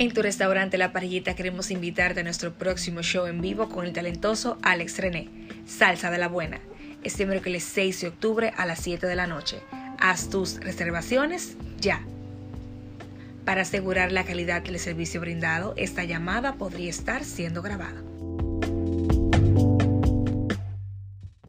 En tu restaurante La Parrillita queremos invitarte a nuestro próximo show en vivo con el talentoso Alex René, Salsa de la Buena, este miércoles 6 de octubre a las 7 de la noche. Haz tus reservaciones ya. Para asegurar la calidad del servicio brindado, esta llamada podría estar siendo grabada.